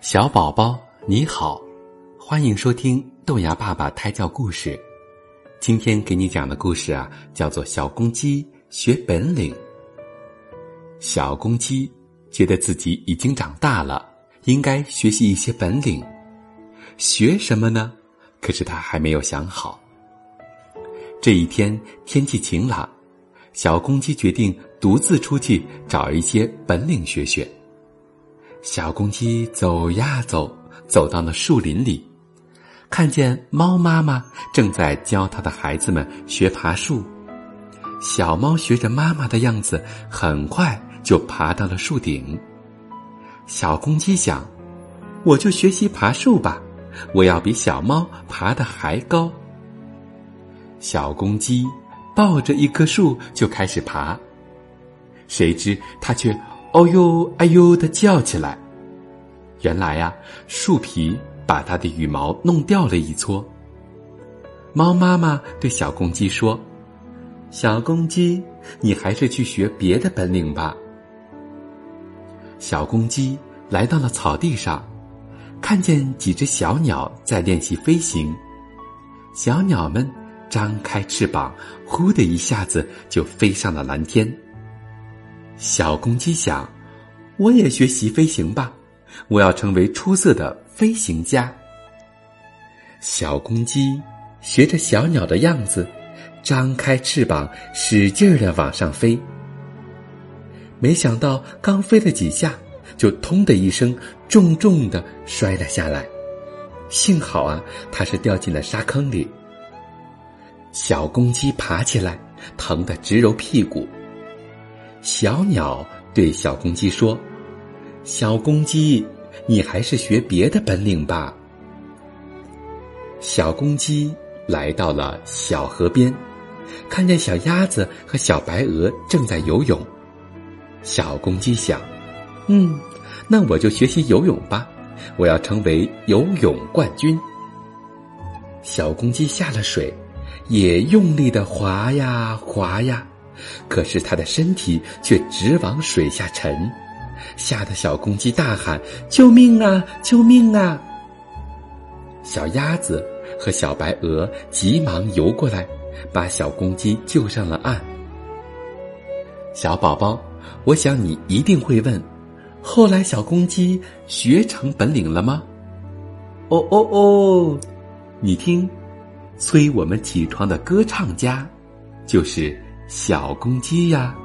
小宝宝你好，欢迎收听豆芽爸爸胎教故事。今天给你讲的故事啊，叫做《小公鸡学本领》。小公鸡觉得自己已经长大了，应该学习一些本领。学什么呢？可是他还没有想好。这一天天气晴朗，小公鸡决定独自出去找一些本领学学。小公鸡走呀走，走到了树林里，看见猫妈妈正在教它的孩子们学爬树。小猫学着妈妈的样子，很快就爬到了树顶。小公鸡想：“我就学习爬树吧，我要比小猫爬得还高。”小公鸡抱着一棵树就开始爬，谁知它却。哦呦，哎呦的叫起来。原来呀，树皮把它的羽毛弄掉了一撮。猫妈妈对小公鸡说：“小公鸡，你还是去学别的本领吧。”小公鸡来到了草地上，看见几只小鸟在练习飞行。小鸟们张开翅膀，呼的一下子就飞上了蓝天。小公鸡想：“我也学习飞行吧，我要成为出色的飞行家。”小公鸡学着小鸟的样子，张开翅膀，使劲儿的往上飞。没想到刚飞了几下，就“通”的一声，重重的摔了下来。幸好啊，它是掉进了沙坑里。小公鸡爬起来，疼得直揉屁股。小鸟对小公鸡说：“小公鸡，你还是学别的本领吧。”小公鸡来到了小河边，看见小鸭子和小白鹅正在游泳。小公鸡想：“嗯，那我就学习游泳吧，我要成为游泳冠军。”小公鸡下了水，也用力的划呀划呀。可是他的身体却直往水下沉，吓得小公鸡大喊：“救命啊！救命啊！”小鸭子和小白鹅急忙游过来，把小公鸡救上了岸。小宝宝，我想你一定会问：后来小公鸡学成本领了吗？哦哦哦！你听，催我们起床的歌唱家，就是。小公鸡呀。